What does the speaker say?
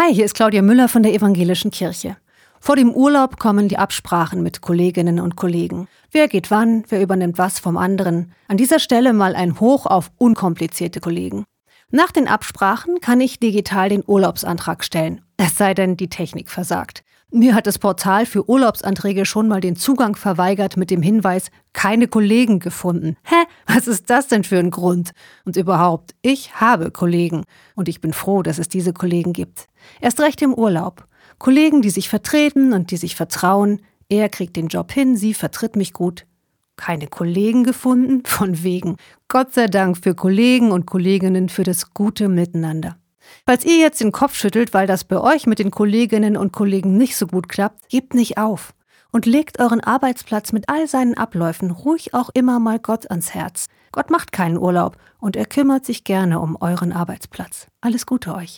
Hi, hier ist Claudia Müller von der Evangelischen Kirche. Vor dem Urlaub kommen die Absprachen mit Kolleginnen und Kollegen. Wer geht wann, wer übernimmt was vom anderen. An dieser Stelle mal ein Hoch auf unkomplizierte Kollegen. Nach den Absprachen kann ich digital den Urlaubsantrag stellen, es sei denn, die Technik versagt. Mir hat das Portal für Urlaubsanträge schon mal den Zugang verweigert mit dem Hinweis, keine Kollegen gefunden. Hä? Was ist das denn für ein Grund? Und überhaupt, ich habe Kollegen. Und ich bin froh, dass es diese Kollegen gibt. Erst recht im Urlaub. Kollegen, die sich vertreten und die sich vertrauen. Er kriegt den Job hin, sie vertritt mich gut. Keine Kollegen gefunden? Von wegen. Gott sei Dank für Kollegen und Kolleginnen für das gute Miteinander. Falls ihr jetzt den Kopf schüttelt, weil das bei euch mit den Kolleginnen und Kollegen nicht so gut klappt, gebt nicht auf und legt euren Arbeitsplatz mit all seinen Abläufen ruhig auch immer mal Gott ans Herz. Gott macht keinen Urlaub und er kümmert sich gerne um euren Arbeitsplatz. Alles Gute euch.